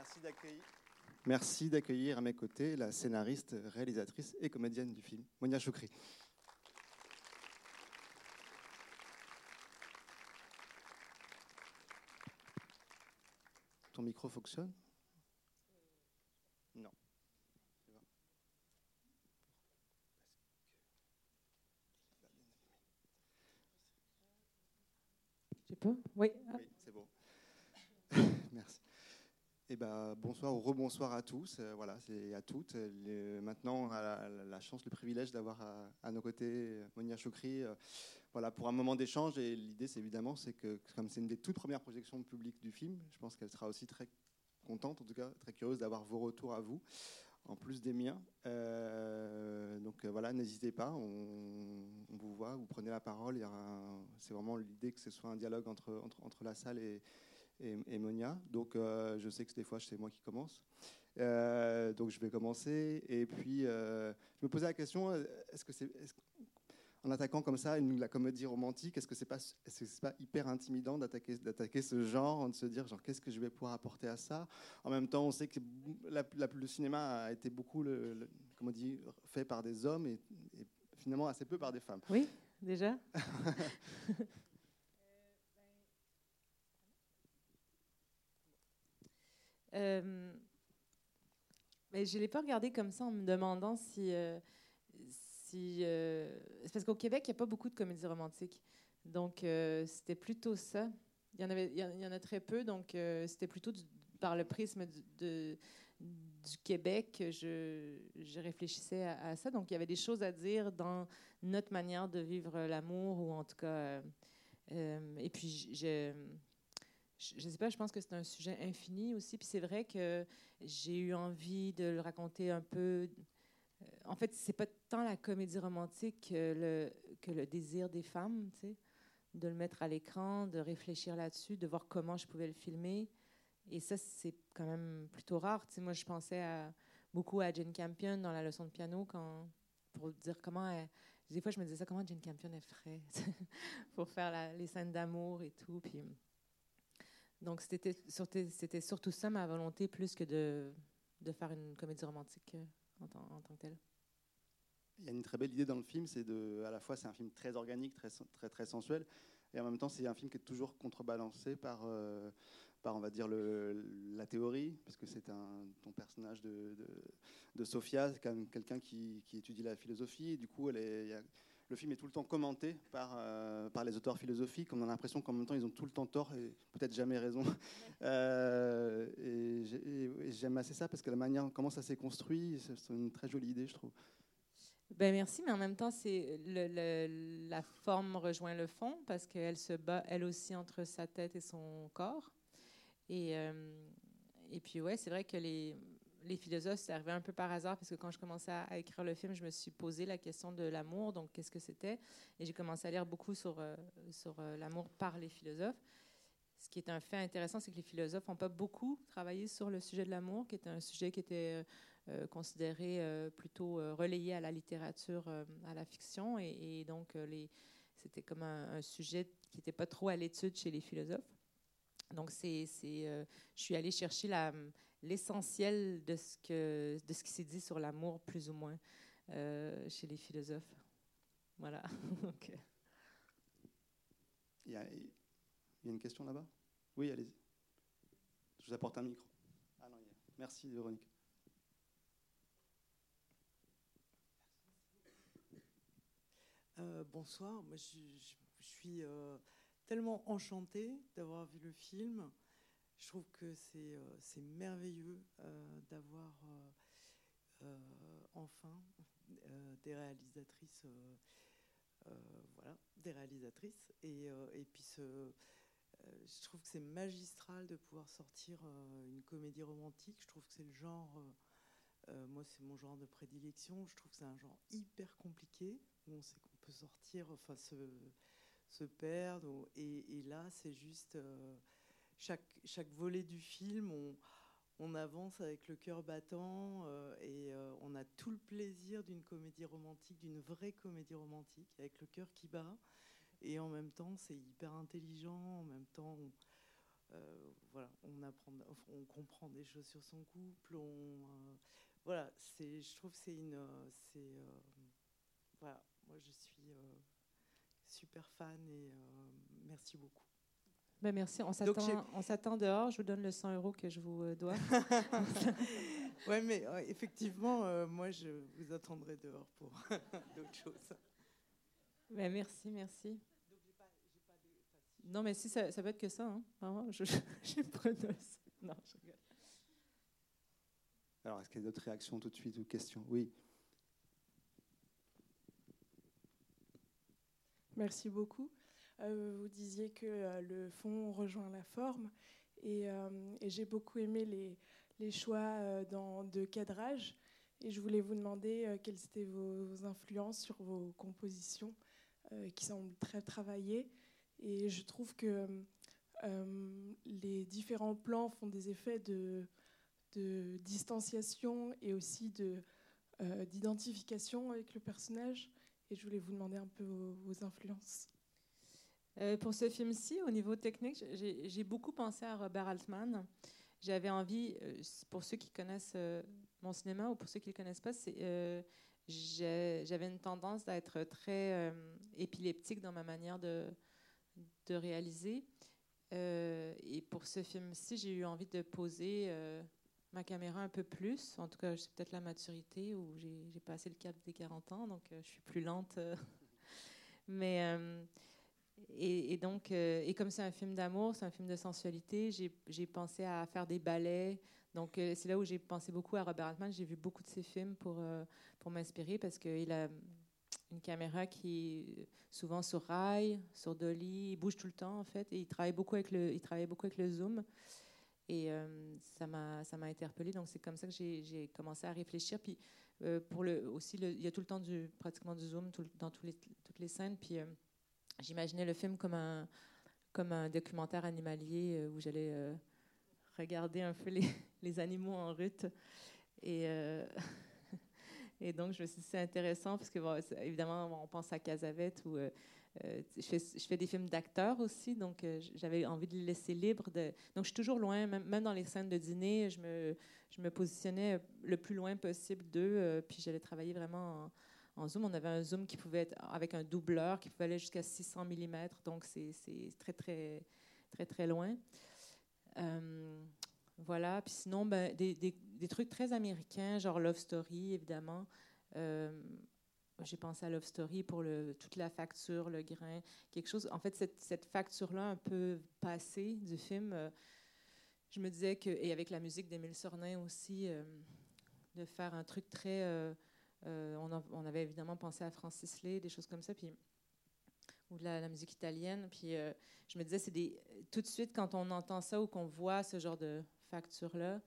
merci d'accueillir. Merci d'accueillir à mes côtés la scénariste, réalisatrice et comédienne du film, Monia Choukri. Ton micro fonctionne? Non. Je peux Oui. Oui, c'est bon. Merci. Ben, bonsoir ou rebonsoir à tous, euh, voilà, c'est à toutes. Maintenant, on a la, chance, le privilège d'avoir à, à nos côtés euh, Monia Choukri, euh, voilà, pour un moment d'échange. Et l'idée, c'est évidemment, c'est que comme c'est une des toutes premières projections publiques du film, je pense qu'elle sera aussi très contente, en tout cas très curieuse d'avoir vos retours à vous, en plus des miens. Euh, donc euh, voilà, n'hésitez pas, on, vous voit, vous prenez la parole. C'est vraiment l'idée que ce soit un dialogue entre, entre la salle et, et, et Monia. Donc euh, je sais que des fois c'est moi qui commence. Euh, donc je vais commencer. Et puis euh, je me posais la question est-ce que c'est en attaquant comme ça une, la comédie romantique, est-ce que c'est pas pas hyper intimidant d'attaquer d'attaquer ce genre, de se dire genre qu'est-ce que je vais pouvoir apporter à ça? En même temps, on sait que la- la- le cinéma a été beaucoup le, le- comment on dit fait par des hommes et, et finalement assez peu par des femmes. Oui, déjà Euh, mais je ne l'ai pas regardé comme ça en me demandant si. euh, si euh, c'est parce qu'au Québec, il n'y a pas beaucoup de comédies romantiques. Donc, c'était plutôt ça. Il y, en avait, il y en a très peu, donc c'était plutôt par le prisme du, Québec je, je réfléchissais à, ça. Donc, il y avait des choses à dire dans notre manière de vivre l'amour, ou en tout cas. et puis, je- je ne sais pas, je pense que c'est un sujet infini aussi. Puis c'est vrai que j'ai eu envie de le raconter un peu. Euh, En fait, c'est pas tant la comédie romantique que le, désir des femmes, tu sais, de le mettre à l'écran, de réfléchir là-dessus, de voir comment je pouvais le filmer. Et ça, c'est quand même plutôt rare. Moi, je pensais beaucoup à Jane Campion dans la leçon de piano pour dire comment elle- des fois, je me disais ça, comment Jane Campion elle ferait pour faire les scènes d'amour et tout. Puis, donc, c'était surtout, ça ma volonté, plus que de, de faire une comédie romantique euh, en, tant- en tant que telle. Il y a une très belle idée dans le film, c'est de, à la fois c'est un film très organique, très, très, très sensuel, et en même temps c'est un film qui est toujours contrebalancé par, euh, par on va dire, le, la théorie, parce que c'est un, ton personnage de, de, de Sophia, c'est quand même quelqu'un qui, qui étudie la philosophie, et du coup elle est, le film est tout le temps commenté par, euh, par les auteurs philosophiques, on a l'impression qu'en même temps ils ont tout le temps tort et peut-être jamais raison. Euh, et j'ai- et- et j'aime assez ça parce que la manière comment ça s'est construit, c'est c'est une très jolie idée je trouve. Ben merci, mais en même temps, c'est le, le- la forme rejoint le fond parce qu'elle se bat elle aussi entre sa tête et son corps. Et, euh, et puis ouais, c'est vrai que les, les philosophes, c'est arrivé un peu par hasard parce que quand je commençais à, écrire le film, je me suis posé la question de l'amour, donc qu'est-ce que c'était? Et j'ai commencé à lire beaucoup sur, euh, sur euh, l'amour par les philosophes. Ce qui est un fait intéressant, c'est que les philosophes n'ont pas beaucoup travaillé sur le sujet de l'amour, qui était un sujet qui était euh, considéré plutôt relayé à la littérature, à la fiction, et, donc c'était comme un, sujet qui n'était pas trop à l'étude chez les philosophes. Donc c'est, c'est, je suis allée chercher la, l'essentiel de ce que, de ce qui s'est dit sur l'amour, plus ou moins, euh, chez les philosophes. Voilà. Donc, euh, Il y, a, il y a une question là-bas? Oui, allez-y. Je vous apporte un micro. Ah non, il y a- Merci, Véronique. Euh, bonsoir, moi je, je- je suis euh, tellement enchantée d'avoir vu le film. Je trouve que c'est euh, merveilleux euh, d'avoir euh, enfin des réalisatrices, voilà, des réalisatrices. Et, puis ce, je trouve que c'est magistral de pouvoir sortir une comédie romantique. Je trouve que c'est le genre, moi c'est mon genre de prédilection. Je trouve que c'est un genre hyper compliqué où on sait qu'on peut sortir, enfin se, perdre. Et, là, c'est juste chaque, chaque volet du film, on, avance avec le cœur battant euh, et euh, on a tout le plaisir d'une comédie romantique, d'une vraie comédie romantique, avec le cœur qui bat. Et en même temps, c'est hyper intelligent. En même temps, on- voilà, on apprend, on comprend des choses sur son couple. Voilà, je trouve que c'est une, c'est, voilà, moi je suis super fan et merci beaucoup. Ben merci. On s'attend, on s'attend dehors. Je vous donne le 100 euros que je vous dois. oui, mais effectivement, moi, je vous attendrai dehors pour d'autres choses. Ben merci, merci. Non, mais si, ça, ça peut être que ça. Hein. Vraiment, je. Non, je rigole. Alors, est-ce qu'il y a d'autres réactions tout de suite ou questions? Oui. Merci beaucoup. Euh, vous disiez que euh, le fond rejoint la forme et, euh, j'ai beaucoup aimé les, choix de cadrage et je voulais vous demander quelles étaient vos influences sur vos compositions qui semblent très travaillées et je trouve que les différents plans font des effets de, distanciation et aussi de, d'identification avec le personnage. Et je voulais vous demander un peu vos, influences. Euh, pour ce film-ci, au niveau technique, j'ai, beaucoup pensé à Robert Altman. J'avais envie, pour ceux qui connaissent mon cinéma ou pour ceux qui ne le connaissent pas, j'avais une tendance à être très épileptique dans ma manière de, réaliser. Euh, et pour ce film-ci, j'ai eu envie de poser euh, ma caméra un peu plus. En tout cas, c'est peut-être la maturité où j'ai passé le cap des 40 ans, donc euh, je suis plus lente. Mais et, donc, et comme c'est un film d'amour, c'est un film de sensualité, j'ai pensé à faire des ballets. Donc, c'est là où j'ai pensé beaucoup à Robert Altman. J'ai vu beaucoup de ses films pour, pour m'inspirer parce qu'il a une caméra qui est souvent sur rail, sur dolly, il bouge tout le temps en fait, et il travaille beaucoup avec le, il travaille beaucoup avec le zoom. Et euh, ça m'a interpellée, donc c'est comme ça que j'ai commencé à réfléchir. Puis euh, pour le aussi, il y a tout le temps pratiquement du zoom dans tous les, toutes les scènes. Puis euh, j'imaginais le film comme un comme un documentaire animalier où j'allais regarder un peu les, les, animaux en route et et donc, je me suis dit, c'est intéressant parce que, évidemment, on pense à Casavette euh, euh, je, fais, des films d'acteurs aussi, donc euh, j'avais envie de les laisser libres. De... Donc, je suis toujours loin, même, dans les scènes de dîner, je me, je me positionnais le plus loin possible d'eux, puis j'allais travailler vraiment en, zoom. On avait un zoom qui pouvait être avec un doubleur qui pouvait aller jusqu'à 600 mm, donc c'est très, très, très, très loin. Voilà. Puis sinon, ben, des, trucs très américains, genre Love Story, évidemment. Euh, j'ai pensé à Love Story pour le, toute la facture, le grain, quelque chose. En fait, cette, facture-là un peu passée du film, euh, je me disais que, et avec la musique d'Émile Sornin aussi, euh, de faire un truc très. On, on, avait évidemment pensé à Francis Lay, des choses comme ça. Puis ou de la, musique italienne. Puis je me disais, c'est des tout de suite quand on entend ça ou qu'on voit ce genre de facture-là,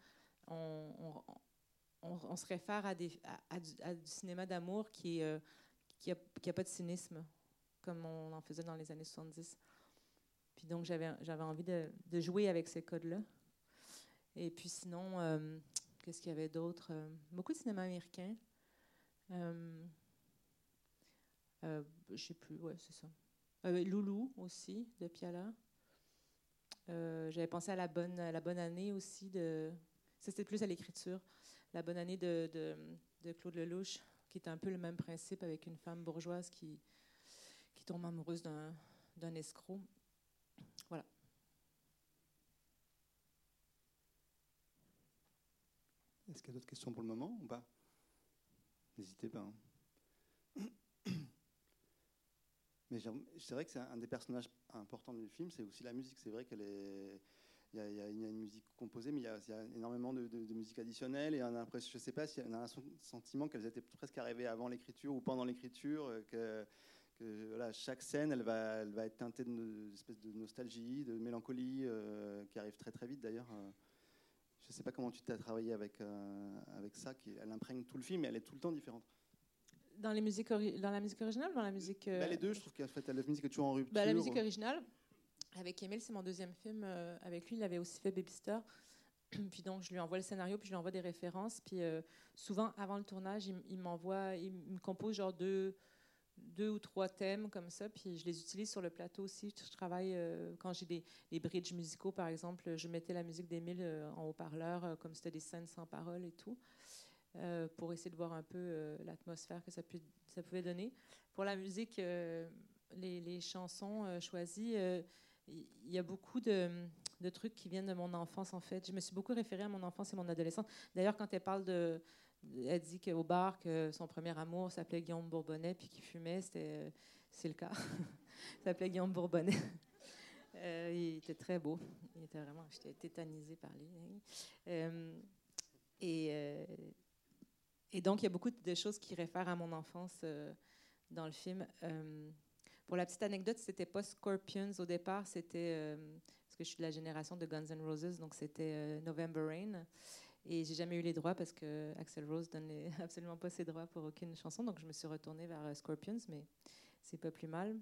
on, se réfère à, du, cinéma d'amour qui n'a euh, a, pas de cynisme, comme on en faisait dans les années 70. Puis donc, j'avais envie de, jouer avec ces codes-là. Et puis sinon, euh, qu'est-ce qu'il y avait d'autre? Euh, beaucoup de cinéma américain. Euh, je sais plus, ouais, c'est ça. Loulou aussi, de Piala. Euh, j'avais pensé à la bonne, la bonne année aussi de. Ça, c'était plus à l'écriture. La bonne année de, de, de, Claude Lelouch, qui est un peu le même principe avec une femme bourgeoise qui, qui tombe amoureuse d'un, d'un escroc. Voilà. Est-ce qu'il y a d'autres questions pour le moment ou pas? N'hésitez pas. Hein. Mais c'est vrai que c'est un des personnages importants du film, c'est aussi la musique. C'est vrai qu'elle est. Il y, a, une musique composée, mais il y a, énormément de, musique additionnelle. Et on a je ne sais pas si on a un sentiment qu'elles étaient presque arrivées avant l'écriture ou pendant l'écriture, euh, que, voilà, chaque scène, elle va, elle va être teintée d'une espèce de nostalgie, de mélancolie, euh, qui arrive très très vite d'ailleurs. Euh. Je ne sais pas comment tu t'as travaillé avec, avec ça, qui, elle imprègne tout le film, mais elle est tout le temps différente. Dans, les musiques dans la musique originale ou dans la musique. Bah, les deux, je trouve qu'en fait, la musique est toujours en rupture. Bah, la musique originale, avec Emile, c'est mon deuxième film. Euh, avec lui, il avait aussi fait Baby Star. puis donc, je lui envoie le scénario, puis je lui envoie des références. Puis euh, souvent, avant le tournage, il, m'envoie, il me compose genre deux, deux ou trois thèmes comme ça, puis je les utilise sur le plateau aussi. Je travaille, euh, quand j'ai des, des bridges musicaux, par exemple, je mettais la musique d'Émile euh, en haut-parleur, euh, comme c'était des scènes sans parole et tout, pour essayer de voir un peu l'atmosphère que ça, pouvait donner. Pour la musique, les, les, chansons choisies, il y a beaucoup de, de, trucs qui viennent de mon enfance, en fait. Je me suis beaucoup référée à mon enfance et mon adolescence. D'ailleurs, quand elle parle de elle dit qu'au bar, que son premier amour s'appelait Guillaume Bourbonnais, puis qu'il fumait, c'était, c'est le cas. il s'appelait Guillaume Bourbonnais. Euh, il était très beau. Il était vraiment, j'étais tétanisée par lui. Euh, et, euh, et donc, il y a beaucoup de choses qui réfèrent à mon enfance dans le film. pour la petite anecdote, c'était pas Scorpions au départ, c'était parce que je suis de la génération de Guns N' Roses, donc c'était November Rain. Et j'ai jamais eu les droits parce que Axel Rose donnait absolument pas ses droits pour aucune chanson. Donc je me suis retournée vers euh, Scorpions, mais c'est pas plus mal.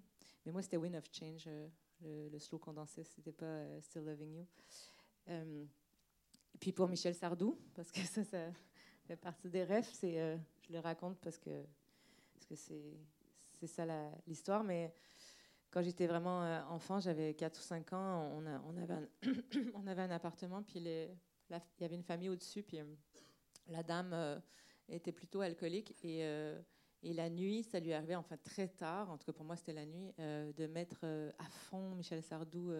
Mais moi, c'était Wind of Change, euh, le, slow condensé, c'était pas euh, Still Loving You. et puis pour Michel Sardou, parce que ça, ça fait partie des rêves, c'est, je le raconte parce que parce que c'est, c'est ça l'histoire. Mais quand j'étais vraiment enfant, j'avais 4 ou 5 ans, on, on, avait, un on avait un appartement, puis les il y avait une famille au-dessus, puis euh, la dame euh, était plutôt alcoolique et, euh, et, la nuit, ça lui arrivait, enfin très tard, en tout cas pour moi c'était la nuit, de mettre à fond Michel Sardou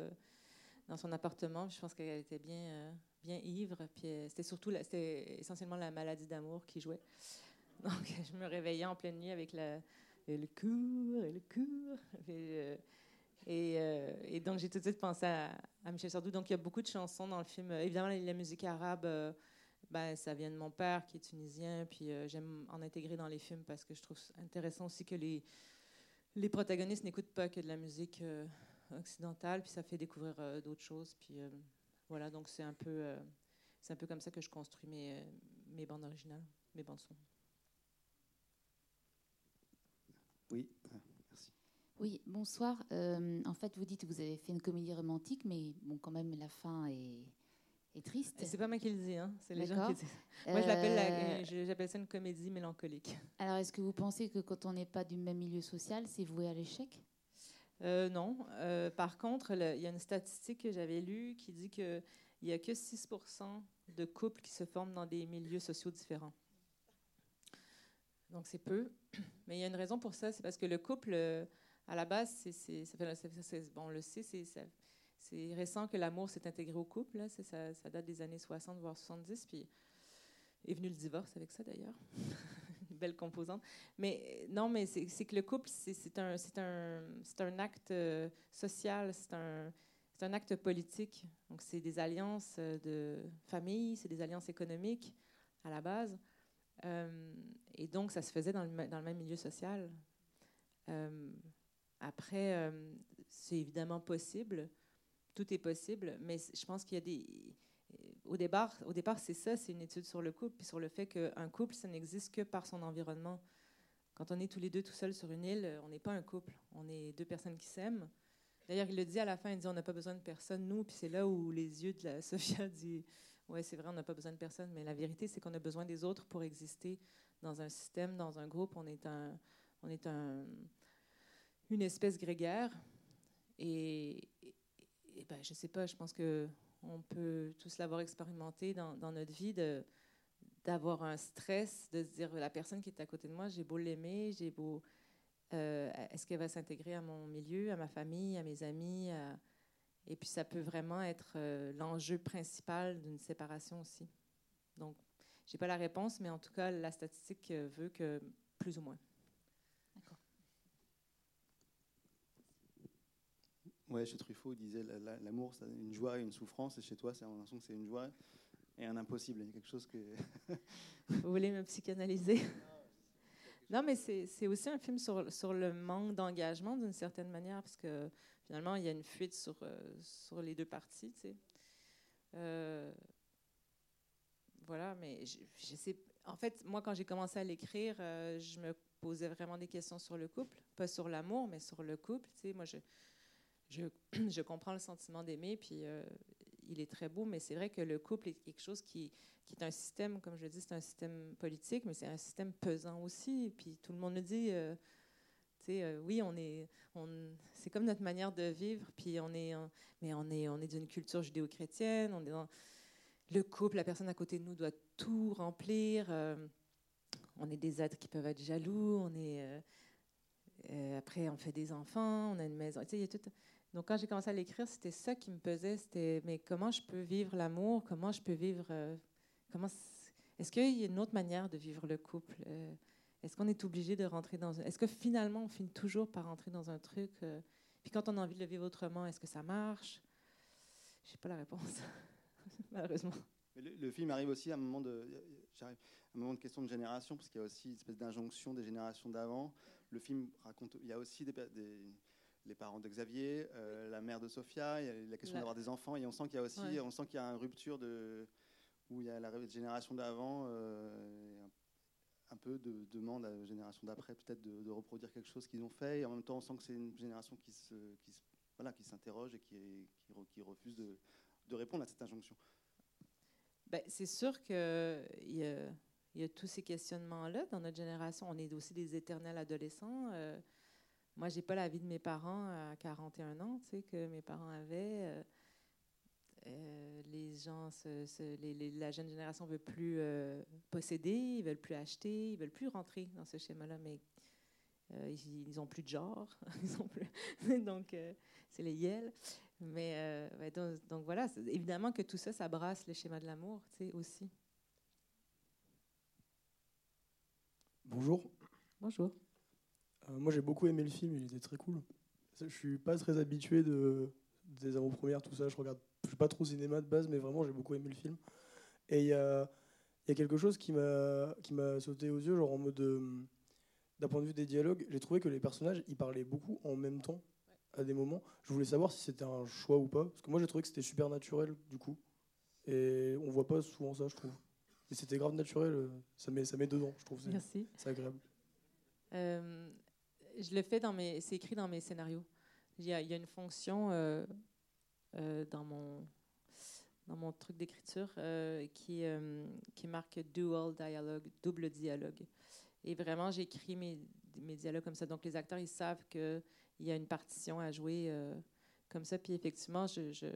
dans son appartement. Je pense qu'elle était bien, bien ivre, puis c'était surtout, c'était essentiellement la maladie d'amour qui jouait. Donc je me réveillais en pleine nuit avec la, le cours, le cours. Et, donc, j'ai tout de suite pensé à, Michel Sardou. Donc, il y a beaucoup de chansons dans le film. Évidemment, la, musique arabe, euh, ben, ça vient de mon père qui est tunisien. Puis, euh, j'aime en intégrer dans les films parce que je trouve intéressant aussi que les, les protagonistes n'écoutent pas que de la musique occidentale. Puis, ça fait découvrir d'autres choses. Puis, voilà, donc c'est un, peu, un peu comme ça que je construis mes, mes bandes originales, mes bandes son. Oui. Oui, bonsoir. Euh, en fait, vous dites que vous avez fait une comédie romantique, mais bon, quand même, la fin est, est triste. C'est pas moi qui le dis, hein. c'est les gens qui disent. Moi, euh, j'appelle ça une comédie mélancolique. Alors, est-ce que vous pensez que quand on n'est pas du même milieu social, c'est voué à l'échec? Euh, Non. par contre, il y a une statistique que j'avais lue qui dit qu'il n'y a que 6% de couples qui se forment dans des milieux sociaux différents. Donc, c'est peu. Mais il y a une raison pour ça, c'est parce que le couple à la base, bon, on le sait, c'est, récent que l'amour s'est intégré au couple. Ça, date des années 60, voire 70. Puis est venu le divorce avec ça, d'ailleurs. Une belle composante. Mais non, mais c'est, que le couple, c'est, un, acte euh, social, c'est un, acte politique. Donc, c'est des alliances euh, de famille, c'est des alliances économiques à la base. Euh, et donc, ça se faisait dans le même milieu social. Après, euh, c'est évidemment possible, tout est possible, mais je pense qu'il y a des... Au départ, au départ c'est ça, c'est une étude sur le couple, puis sur le fait qu'un couple, ça n'existe que par son environnement. Quand on est tous les deux tout seuls sur une île, on n'est pas un couple, on est deux personnes qui s'aiment. D'ailleurs, il le dit à la fin, il dit on n'a pas besoin de personne, nous, puis c'est là où les yeux de la Sophia disent ouais, c'est vrai, on n'a pas besoin de personne, mais la vérité, c'est qu'on a besoin des autres pour exister dans un système, dans un groupe. On est un, on est un, une espèce grégaire. Et, ben, je ne sais pas, je pense que on peut tous l'avoir expérimenté dans, notre vie, d'avoir un stress, de se dire la personne qui est à côté de moi, j'ai beau l'aimer, j'ai beau... Euh, est-ce qu'elle va s'intégrer à mon milieu, à ma famille, à mes amis Et puis ça peut vraiment être euh, l'enjeu principal d'une séparation aussi. Donc, j'ai pas la réponse, mais en tout cas, la statistique veut que plus ou moins. Ouais, chez Truffaut, il disait l'amour, c'est une joie et une souffrance, et chez toi, c'est l'impression que c'est une joie et un impossible. Quelque chose que. Vous voulez me psychanalyser? Non, mais c'est aussi un film sur, le manque d'engagement d'une certaine manière, parce que finalement, il y a une fuite sur, euh, les deux parties. Euh, voilà, mais je, sais. En fait, moi, quand j'ai commencé à l'écrire, euh, je me posais vraiment des questions sur le couple, pas sur l'amour, mais sur le couple. Moi, je, comprends le sentiment d'aimer, puis euh, il est très beau, mais c'est vrai que le couple est quelque chose qui, est un système, comme je le dis, c'est un système politique, mais c'est un système pesant aussi. Puis tout le monde me dit, euh, sais, oui, on est, c'est comme notre manière de vivre, puis on est, mais on est, on est d'une culture judéo-chrétienne, on est dans le couple, la personne à côté de nous doit tout remplir. on est des êtres qui peuvent être jaloux, on est, après on fait des enfants, on a une maison, tu sais, il y a tout. Donc, quand j'ai commencé à l'écrire, c'était ça qui me pesait. C'était, mais comment je peux vivre l'amour? Comment je peux vivre euh, Comment Est-ce qu'il y a une autre manière de vivre le couple euh, Est-ce qu'on est obligé de rentrer dans. Est-ce que finalement, on finit toujours par rentrer dans un truc euh, Puis quand on a envie de le vivre autrement, est-ce que ça marche? Je n'ai pas la réponse, malheureusement. le, film arrive aussi à un moment de, un moment de question de génération, parce qu'il y a aussi une espèce d'injonction des générations d'avant. Le film raconte, il y a aussi des les parents de Xavier, euh, la mère de Sophia, il y a la question d'avoir des enfants, et on sent qu'il y a aussi, on sent qu'il y a une rupture de où il y a la génération d'avant, euh, un peu de demande à la génération d'après peut-être de, reproduire quelque chose qu'ils ont fait, et en même temps on sent que c'est une génération qui se, qui voilà, qui s'interroge et qui, qui, refuse de, de, répondre à cette injonction. Ben, c'est sûr qu'il y, a, y a tous ces questionnements-là dans notre génération. On est aussi des éternels adolescents. Euh, moi, j'ai pas la vie de mes parents à 41 ans, tu sais, que mes parents avaient. Euh, euh, les gens, la jeune génération veut plus euh, posséder, ils veulent plus acheter, ils veulent plus rentrer dans ce schéma-là, mais ils, ils ont plus de genre, ils ont plus, donc c'est les yels. Mais donc, donc, voilà, évidemment que tout ça, ça brasse le schéma de l'amour, tu sais, aussi. Bonjour. Bonjour. Euh, moi, j'ai beaucoup aimé le film, il était très cool. Je suis pas très habitué de, des avant-premières, tout ça. Je regarde, je suis pas trop cinéma de base, mais vraiment, j'ai beaucoup aimé le film. Et il y a, y a, quelque chose qui m'a qui m'a sauté aux yeux, genre en mode euh, d'un point de vue des dialogues, j'ai trouvé que les personnages ils parlaient beaucoup en même temps à des moments. Je voulais savoir si c'était un choix ou pas, parce que moi j'ai trouvé que c'était super naturel du coup, et on voit pas souvent ça, je trouve. Et c'était grave naturel, ça met ça met dedans, je trouve. Merci. C'est agréable. Euh, je le fais dans mes. C'est écrit dans mes scénarios. Il y a, une fonction euh, euh, dans mon dans mon truc d'écriture euh, qui qui marque dual dialogue, double dialogue. Et vraiment, j'écris mes, dialogues comme ça. Donc les acteurs, ils savent que il y a une partition à jouer comme ça. Puis effectivement, je,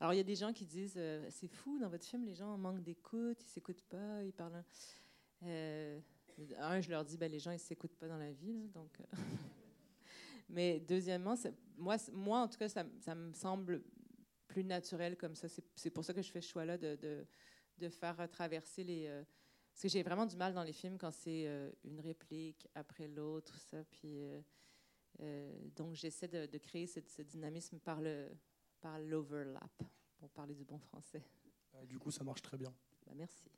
alors il y a des gens qui disent c'est fou dans votre film, les gens manquent d'écoute, ils s'écoutent pas, ils parlent. Un, je leur dis, ben, les gens, ils ne s'écoutent pas dans la vie. donc, euh. Mais deuxièmement, moi, moi, en tout cas, ça, ça, me semble plus naturel comme ça. C'est pour ça que je fais ce choix-là de, de, de, faire traverser les... Euh, parce que j'ai vraiment du mal dans les films quand c'est euh, une réplique après l'autre, ça. Puis, donc, j'essaie de, de, créer ce, ce, dynamisme par le par l'overlap, pour parler du bon français. Du coup, ça marche très bien. Ben, merci.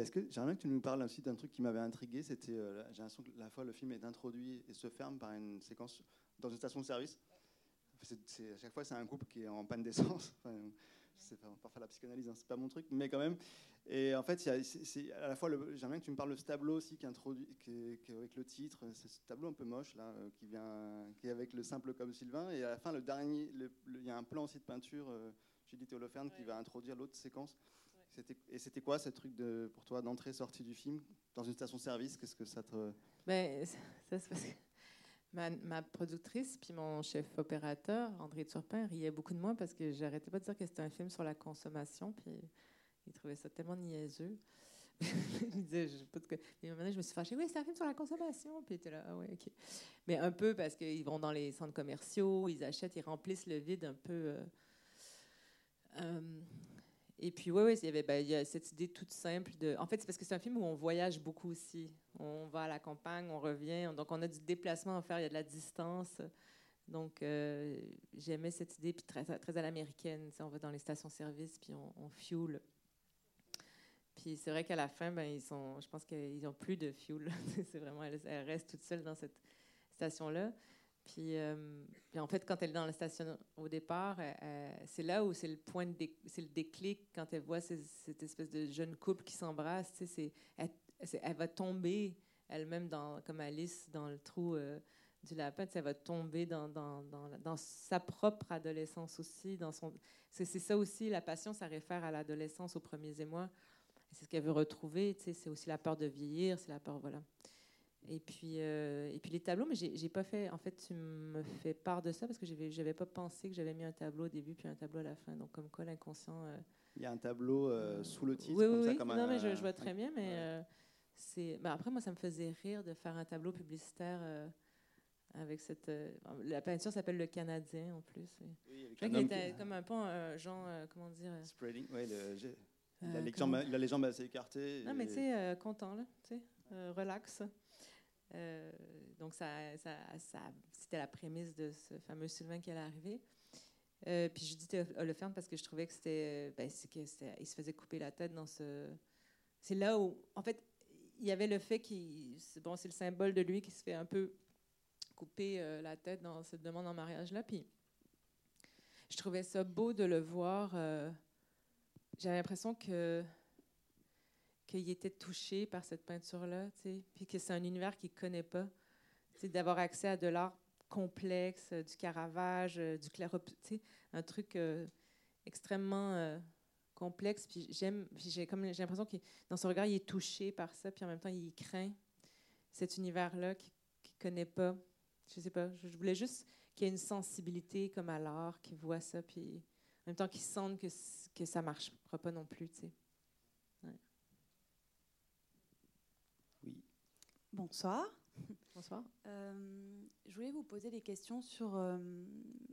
Est-ce que j'aimerais que tu nous parles aussi d'un truc qui m'avait intrigué, c'était euh, j'ai l'impression que la fois le film est introduit et se ferme par une séquence dans une station de service. à chaque fois c'est un couple qui est en panne d'essence. Enfin, je sais pas, faire la psychanalyse, hein, c'est pas mon truc, mais quand même. Et en fait, c'est à la fois, j'aimerais que tu me parles de ce tableau aussi qui introduit, qui, avec le titre, c'est ce tableau un peu moche là, euh, qui vient, qui est avec le simple comme Sylvain. Et à la fin, le dernier, il y a un plan aussi de peinture, euh, Judith Holoferne, qui va introduire l'autre séquence. Et c'était quoi ce truc de, pour toi d'entrée-sortie du film dans une station-service Qu'est-ce que ça te. Ben, ça, parce que ma, productrice puis mon chef opérateur, André Turpin, riait beaucoup de moi parce que j'arrêtais pas de dire que c'était un film sur la consommation. Puis il trouvait ça tellement niaiseux. il disait, je pas Et un moment je me suis fâchée. Oui, c'est un film sur la consommation. Puis était là, ah ouais, OK. Mais un peu parce qu'ils vont dans les centres commerciaux, ils achètent, ils remplissent le vide un peu. Euh, euh, et puis, oui, ouais, il, y avait, ben, a cette idée toute simple de. En fait, c'est parce que c'est un film où on voyage beaucoup aussi. On va à la campagne, on revient. Donc, on a du déplacement à faire, il y a de la distance. Donc, euh, j'aimais cette idée, puis très, très à l'américaine. On va dans les stations-service, puis on, on fuel. Puis c'est vrai qu'à la fin, ben, ils sont, je pense qu'ils n'ont plus de fuel. c'est vraiment, elle, reste toute seule dans cette station-là. Puis, euh, puis, en fait, quand elle est dans la station au départ, c'est là où c'est le point c'est le déclic quand elle voit cette espèce de jeune couple qui s'embrasse. Tu sais, elle, elle, va tomber elle-même comme Alice dans le trou euh, du lapin. Elle va tomber dans, dans, dans, dans, sa propre adolescence aussi. Dans son, c'est, ça aussi la passion, ça réfère à l'adolescence aux premiers émois. c'est ce qu'elle veut retrouver. C'est aussi la peur de vieillir, c'est la peur, voilà. Et puis, euh, et puis les tableaux, mais j'ai pas fait. En fait, tu me fais part de ça parce que j'avais pas pensé que j'avais mis un tableau au début puis un tableau à la fin. Donc, comme quoi, l'inconscient. Euh, Il y a un tableau euh, sous le titre. Oui, comme oui, ça, oui. Comme non, un, mais je, je, vois très bien, mais c'est. Ben après, moi, ça me faisait rire de faire un tableau publicitaire avec cette. la peinture s'appelle Le Canadien en plus. Oui, je qu'il était comme un peu un genre, comment dire. Spreading, oui, la, légende, la légende assez écartée. Non, mais tu sais, content, là, tu sais, relax. Euh, donc, ça, c'était la prémisse de ce fameux Sylvain qui allait arriver. Euh, puis je dis Holopherne parce que je trouvais que c'était, ben, il se faisait couper la tête dans ce. C'est là où, en fait, il y avait le fait qu'il, bon, c'est le symbole de lui qui se fait un peu couper euh, la tête dans cette demande en mariage là. Puis je trouvais ça beau de le voir. j'avais l'impression que qu'il était touché par cette peinture-là, puis que c'est un univers qu'il ne connaît pas. D'avoir accès à de l'art complexe, euh, du Caravage, euh, du clair-obscur, un truc euh, extrêmement complexe. Puis j'aime, j'ai comme j'ai l'impression que dans son regard, il est touché par ça, puis en même temps, il craint cet univers-là qu'il ne connaît pas. Je sais pas. Je, voulais juste qu'il ait une sensibilité comme à l'art, qu'il voit ça, puis en même temps qu'il sente que, ça ne marchera pas non plus. sais. Bonsoir. Bonsoir. Euh, je voulais vous poser des questions sur. Euh,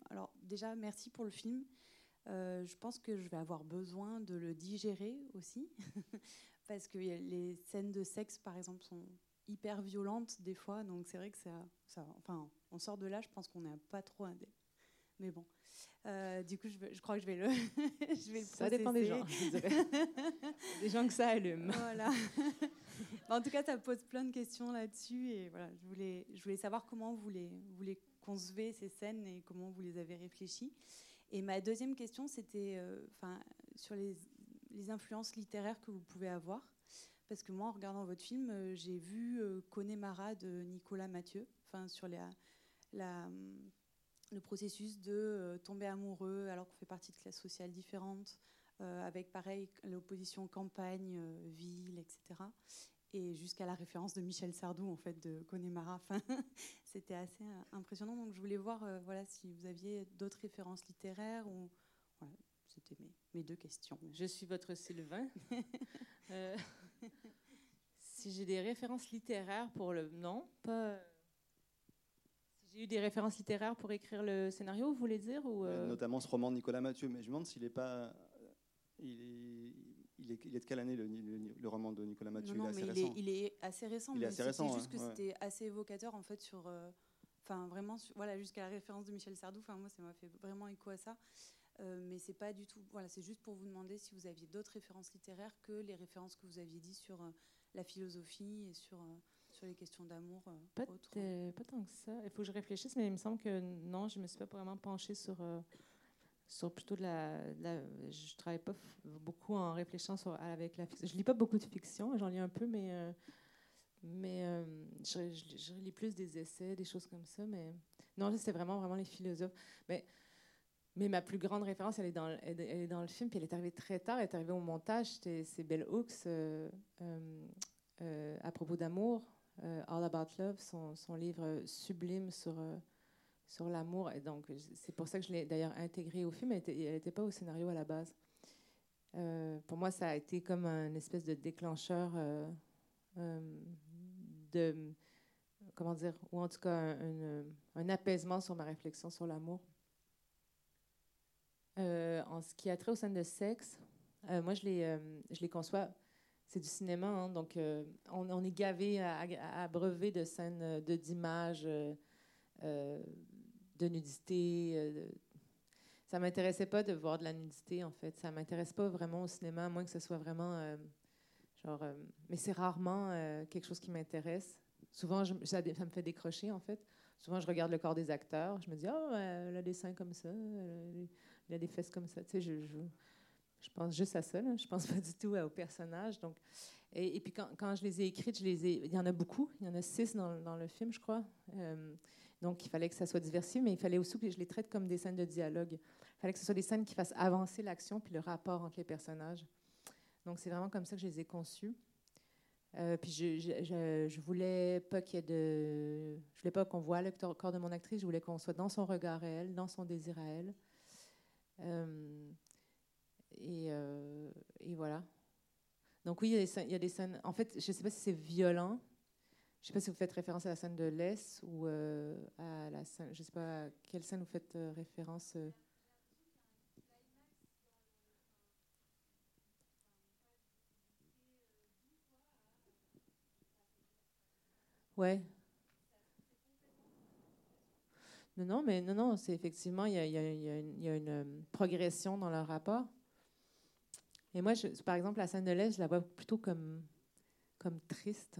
alors, déjà, merci pour le film. Euh, je pense que je vais avoir besoin de le digérer aussi, parce que les scènes de sexe, par exemple, sont hyper violentes des fois, donc c'est vrai que ça, ça, Enfin, on sort de là, je pense qu'on n'est pas trop. Mais bon, du coup, je, je, crois que je vais le. je vais ça dépend des gens. des gens que ça allume. Voilà. en tout cas, ça pose plein de questions là-dessus. Et voilà, je voulais, je voulais savoir comment vous les, vous les concevez, ces scènes, et comment vous les avez réfléchies. Et ma deuxième question, c'était euh, sur les, les, influences littéraires que vous pouvez avoir. Parce que moi, en regardant votre film, euh, j'ai vu euh, Connemara de Nicolas Mathieu, enfin sur la, la, le processus de tomber amoureux alors qu'on fait partie de classes sociales différentes, avec pareil l'opposition campagne-ville, etc et jusqu'à la référence de Michel Sardou en fait de Connemara. Enfin, c'était assez euh, impressionnant. Donc je voulais voir euh, voilà si vous aviez d'autres références littéraires ou voilà, c'était mes, mes, deux questions. Je suis votre Sylvain. euh, si j'ai des références littéraires pour le non, pas. J'ai eu des références littéraires pour écrire le scénario, vous voulez dire ou euh... Notamment ce roman de Nicolas Mathieu, mais je me demande s'il n'est pas. Il est il est, de quelle année le, roman de Nicolas Mathieu? Il, est assez récent. il est assez récent. Il est assez récent. juste que c'était assez évocateur en fait sur, euh, enfin vraiment, voilà jusqu'à la référence de Michel Sardou. Enfin moi, ça m'a fait vraiment écho à ça. Euh, mais c'est pas du tout. Voilà, c'est juste pour vous demander si vous aviez d'autres références littéraires que les références que vous aviez dit sur euh, la philosophie et sur sur les questions d'amour. pas, pas tant que ça. Il faut que je réfléchisse, mais il me semble que non, je me suis pas vraiment penchée sur sur plutôt de la, je travaille pas beaucoup en réfléchissant sur, avec la fiction. Je lis pas beaucoup de fiction, j'en lis un peu, mais euh, mais euh, je, je, lis plus des essais, des choses comme ça. Mais non, c'est vraiment vraiment les philosophes. Mais mais ma plus grande référence, elle est dans, elle, est dans le film, puis elle est arrivée très tard. Elle est arrivée au montage. C'est Bell Hooks euh, à propos d'amour, All About Love, son, livre sublime sur sur l'amour. Donc, c'est pour ça que je l'ai d'ailleurs intégré au film. Elle n'était pas au scénario à la base. Euh, pour moi, ça a été comme un espèce de déclencheur euh, euh, de, comment dire, ou en tout cas un, un apaisement sur ma réflexion sur l'amour. en ce qui a trait aux scènes de sexe, moi, je les, je les conçois c'est du cinéma, hein, donc on, on, est gavé abreuver de scènes, de d'images, de nudité. Euh, ça m'intéressait pas de voir de la nudité, en fait. Ça m'intéresse pas vraiment au cinéma, à moins que ce soit vraiment. Euh, genre, euh, mais c'est rarement quelque chose qui m'intéresse. Souvent, ça, me fait décrocher, en fait. Souvent, je regarde le corps des acteurs. Je me dis, oh, elle a des seins comme ça, elle a des fesses comme ça. Tu sais, je, je, pense juste à ça. Là. Je pense pas du tout au personnage. Donc, et, puis, quand, je les ai écrites, je il y en a beaucoup. Il y en a six dans, le film, je crois. Donc, il fallait que ça soit diversifié, mais il fallait aussi que je les traite comme des scènes de dialogue. Il fallait que ce soit des scènes qui fassent avancer l'action puis le rapport entre les personnages. Donc, c'est vraiment comme ça que je les ai conçus. Euh, puis je, je, je, voulais pas qu'il y ait de, je voulais pas qu'on voit le corps de mon actrice. Je voulais qu'on soit dans son regard réel, dans son désir à elle. Euh, et, euh, et, voilà. Donc oui, il y, a des scènes. En fait, je sais pas si c'est violent. Je sais pas si vous faites référence à la scène de l'Est ou à la scène. Je sais pas à quelle scène vous faites référence. Ouais. Non, non, mais non, non, c'est effectivement, il y a, une, euh, progression dans leur rapport. Et moi, par exemple, la scène de l'Est, je la vois plutôt comme, comme triste,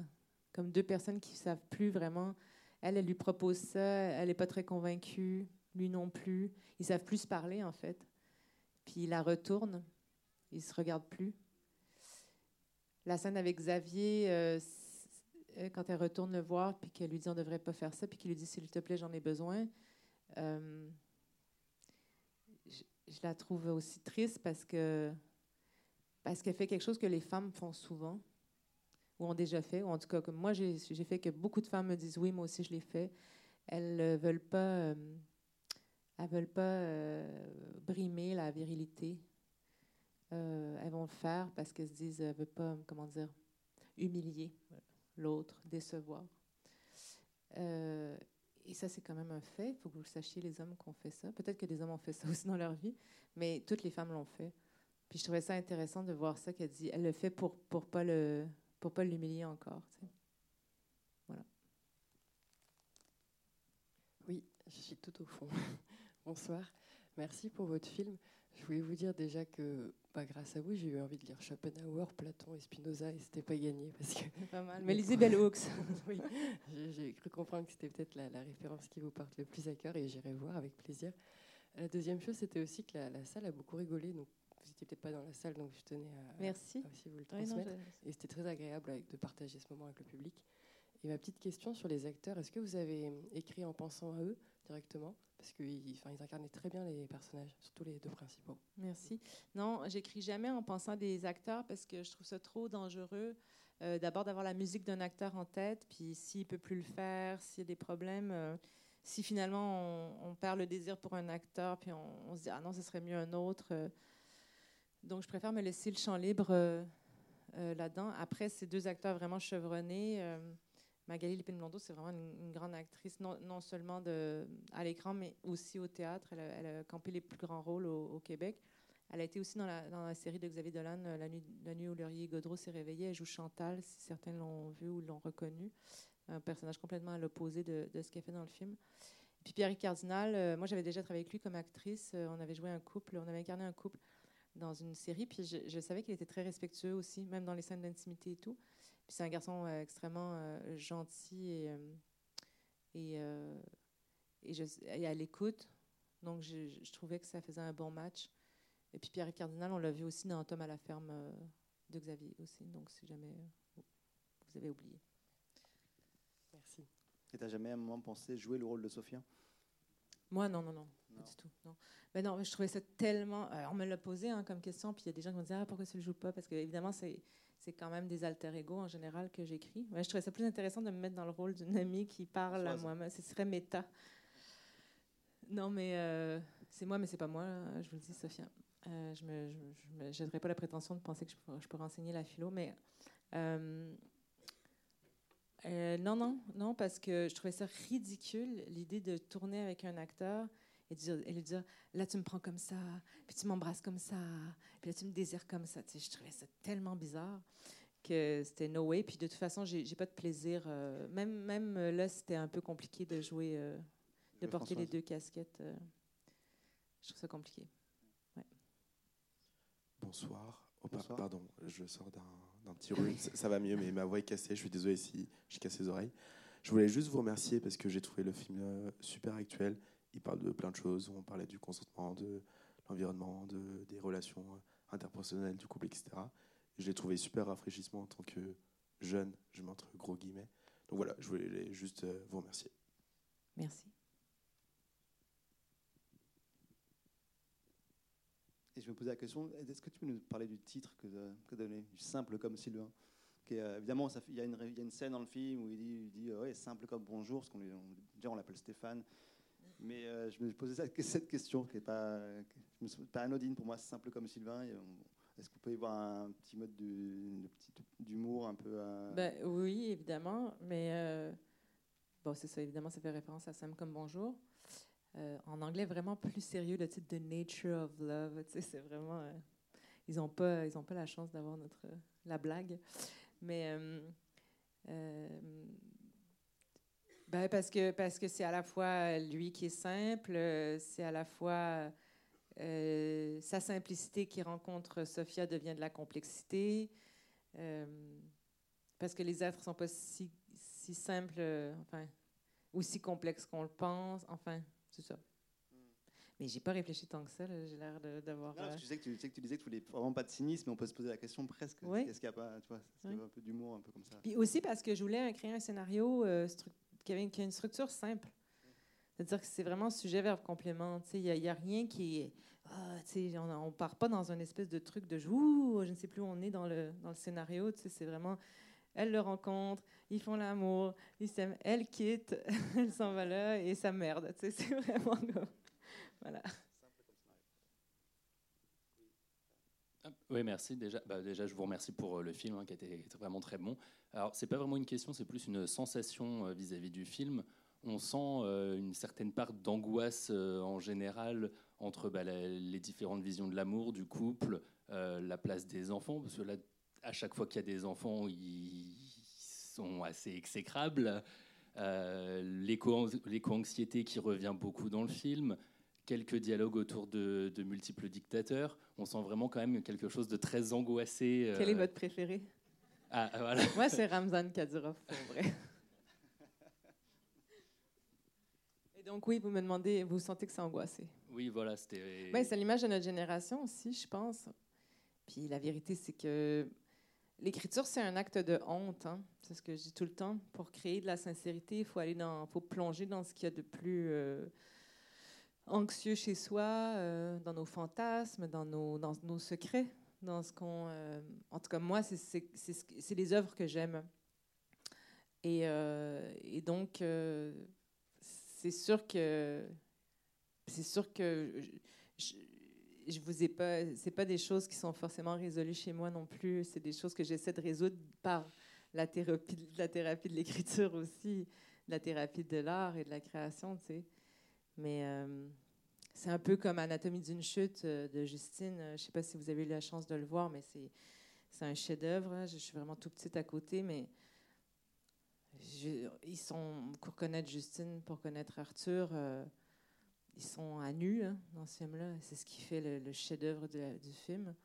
comme deux personnes qui ne savent plus vraiment. Elle, elle lui propose ça, elle n'est pas très convaincue, lui non plus. Ils savent plus se parler, en fait. Puis il la retourne, ils se regardent plus. La scène avec Xavier, euh, euh, quand elle retourne le voir, puis qu'elle lui dit on ne devrait pas faire ça, puis qu'il lui dit s'il te plaît, j'en ai besoin, euh, je, la trouve aussi triste parce que parce qu'elle fait quelque chose que les femmes font souvent, ou ont déjà fait, ou en tout cas comme moi j'ai fait que beaucoup de femmes me disent oui, moi aussi je l'ai fait. Elles ne veulent pas, euh, elles veulent pas brimer la virilité. elles vont le faire parce qu'elles se disent, elles ne veulent pas, comment dire, humilier l'autre, décevoir. Euh, et ça, c'est quand même un fait. Il faut que vous le sachiez, les hommes qui ont fait ça. Peut-être que les hommes ont fait ça aussi dans leur vie, mais toutes les femmes l'ont fait. Puis je trouvais ça intéressant de voir ça qu'elle dit. Elle le fait pour pour pas le pour pas l'humilier encore. Voilà. Oui, je suis tout au fond. Bonsoir. Merci pour votre film. Je voulais vous dire déjà que bah, grâce à vous, j'ai eu envie de lire Schopenhauer, Platon et Spinoza et c'était pas gagné parce que. Pas mal. Mais lisez Bell Hooks. oui, j'ai cru comprendre que c'était peut-être la, référence qui vous porte le plus à cœur et j'irai voir avec plaisir. La deuxième chose, c'était aussi que la, salle a beaucoup rigolé. Donc, vous n'étiez peut-être pas dans la salle, donc je tenais à, Merci. aussi vous le transmettre. et c'était très agréable avec, de partager ce moment avec le public. Et ma petite question sur les acteurs, est-ce que vous avez écrit en pensant à eux directement? Parce qu'ils ils incarnaient très bien les personnages, surtout les deux principaux. Merci. Non, j'écris jamais en pensant des acteurs parce que je trouve ça trop dangereux. Euh, d'abord d'avoir la musique d'un acteur en tête, puis s'il peut plus le faire, s'il y a des problèmes, euh, si finalement on, perd le désir pour un acteur, puis on, se dit ah non, ce serait mieux un autre. Euh. Donc je préfère me laisser le champ libre là-dedans. Après, ces deux acteurs vraiment chevronnés. Magali Lépine-Blondeau, c'est vraiment une, grande actrice, non, seulement à l'écran, mais aussi au théâtre. Elle a, campé les plus grands rôles au, Québec. Elle a été aussi dans la, série de Xavier Dolan, la nuit, la nuit où Laurier Godreau s'est réveillé. Elle joue Chantal, si certains l'ont vu ou l'ont reconnu. Un personnage complètement à l'opposé de, ce qu'elle fait dans le film. Puis Pierre Cardinal, euh, moi j'avais déjà travaillé avec lui comme actrice. Euh, on avait joué un couple, on avait incarné un couple dans une série. Puis je, je savais qu'il était très respectueux aussi, même dans les scènes d'intimité et tout c'est un garçon euh, extrêmement euh, gentil et, euh, et, et, je, à l'écoute. Donc, je, trouvais que ça faisait un bon match. Et puis, Pierre Cardinal, on l'a vu aussi dans Tom à la ferme de Xavier aussi. Donc, si jamais vous avez oublié. Merci. Et tu jamais à un moment pensé jouer le rôle de Sophia? Moi, non, non, non, pas du tout. Non. Mais non, je trouvais ça tellement. on me l'a posé hein, comme question, puis il y a des gens qui me disaient ah, pourquoi tu ne le joues pas Parce que, évidemment, c'est c'est quand même des alter ego en général que j'écris. je trouvais ça plus intéressant de me mettre dans le rôle d'une amie qui parle à moi-même. Ce serait méta. Non, mais euh, c'est moi, mais c'est pas moi, je vous le dis, Sophia. Euh, je ne je, pas la prétention de penser que je peux, je peux renseigner la philo, mais euh, non, non, non, parce que je trouvais ça ridicule, l'idée de tourner avec un acteur et, dire, et lui dire là tu me prends comme ça, puis tu m'embrasses comme ça, puis là tu me désires comme ça. Tu sais, je trouvais ça tellement bizarre que c'était no way. Puis de toute façon, j'ai, j'ai pas de plaisir. Euh, même, même euh, là, c'était un peu compliqué de jouer, euh, de porter les deux casquettes. je trouve ça compliqué. Bonsoir. Oh, Pardon, je sors d'un, d'un petit rhume. ça, ça, va mieux, mais ma voix est cassée. Je suis désolé si j'ai cassé les oreilles. Je voulais juste vous remercier parce que j'ai trouvé le film super actuel il parle de plein de choses. On parlait du consentement, de l'environnement, de, des relations interpersonnelles, du couple, etc. je l'ai trouvé super rafraîchissement en tant que jeune, je m'entre gros guillemets. Donc voilà, je voulais juste euh, vous remercier. Merci. Et je me posais la question, est-ce que tu peux nous parler du titre que, que donné, du simple comme Sylvain? Qui Évidemment, il y, y, a une scène dans le film où il dit, il dit ouais, simple comme bonjour, parce qu'on déjà on l'appelle Stéphane. Mais euh, je me posais cette question qui n'est pas, anodine pour moi, simple comme Sylvain. Est-ce que vous pouvez voir un petit mode d'humour un peu ben, Oui, évidemment. Mais euh, bon, c'est ça, évidemment, ça fait référence à Simple comme bonjour. Euh, en anglais, vraiment plus sérieux, le titre de Nature of Love. C'est vraiment. Ils n'ont pas, pas la chance d'avoir la blague. Mais. Ben parce que parce que c'est à la fois lui qui est simple, c'est à la fois sa simplicité qui rencontre Sophia devient de la complexité. parce que les êtres sont pas si, si simples, enfin, ou si complexes qu'on le pense. Enfin, c'est ça. Mais j'ai pas réfléchi tant que ça. J'ai l'air d'avoir. Euh, tu, sais que tu, sais que tu disais que tu voulais vraiment pas de cynisme, mais on peut se poser la question presque. Est-ce qu'il n'y a pas, tu vois, un peu d'humour, un peu comme ça? Puis aussi parce que je voulais créer un scénario euh, avait, qui, a une structure simple. C'est-à-dire que c'est vraiment sujet verbe complément. Il n'y a, rien qui est. Ah, on ne part pas dans un espèce de truc de joue, je ne sais plus où on est dans le, dans le scénario. C'est vraiment elle le rencontre, ils font l'amour, ils s'aiment, elle quitte, elle s'en va là et ça merde. C'est vraiment voilà. Oui, merci. Déjà, bah déjà, je vous remercie pour euh, le film hein, qui était vraiment très bon. Alors, c'est pas vraiment une question, c'est plus une sensation euh, vis-à-vis du film. On sent euh, une certaine part d'angoisse en général entre bah, les différentes visions de l'amour, du couple, la place des enfants, parce que là, à chaque fois qu'il y a des enfants, ils sont assez exécrables. L'éco-anxiété qui revient beaucoup dans le film, quelques dialogues autour de, multiples dictateurs. On sent vraiment quand même quelque chose de très angoissé. Euh. Quel est votre préféré? Ah, voilà. Moi, c'est Ramzan Kadyrov, pour vrai. Et donc, oui, vous me demandez, vous sentez que c'est angoissé Oui, voilà, c'était. Oui, c'est l'image de notre génération aussi, je pense. Puis la vérité, c'est que L'écriture, c'est un acte de honte. Hein. C'est ce que je dis tout le temps. Pour créer de la sincérité, il faut aller dans, faut plonger dans ce qu'il y a de plus euh, anxieux chez soi, euh, dans nos fantasmes, dans nos, secrets, dans ce qu'on. Euh, en tout cas, moi, c'est les œuvres que j'aime. Et, et, donc, c'est sûr que c'est sûr que je, je vous ai pas, c'est pas des choses qui sont forcément résolues chez moi non plus. C'est des choses que j'essaie de résoudre par la thérapie, la thérapie de l'écriture aussi, la thérapie de l'art et de la création, tu sais. Mais euh, c'est un peu comme Anatomie d'une chute euh, de Justine. Je sais pas si vous avez eu la chance de le voir, mais c'est, un chef-d'œuvre. Hein. Je suis vraiment tout petite à côté, mais ils sont pour connaître Justine, pour connaître Arthur. Euh, ils sont à nu hein, dans ce film-là. C'est ce qui fait le, chef-d'œuvre du film.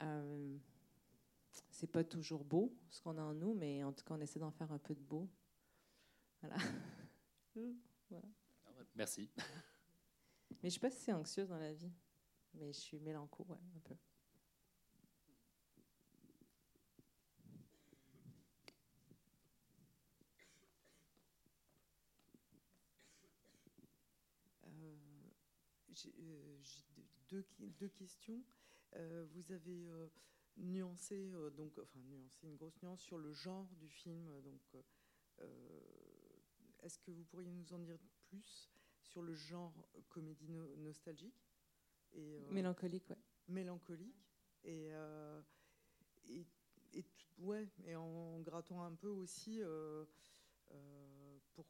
Euh, c'est pas toujours beau ce qu'on a en nous, mais en tout cas, on essaie d'en faire un peu de beau. Voilà. Merci. Mais je suis pas si anxieuse dans la vie, mais je suis mélanco, ouais, un peu. Euh, j'ai deux, deux, questions. Euh, vous avez euh, nuancé, donc, enfin, nuancé une grosse nuance sur le genre du film. Donc, est-ce que vous pourriez nous en dire plus? Sur le genre comédie nostalgique et mélancolique, ouais. Mélancolique et, et, et, ouais, et en grattant un peu aussi. pour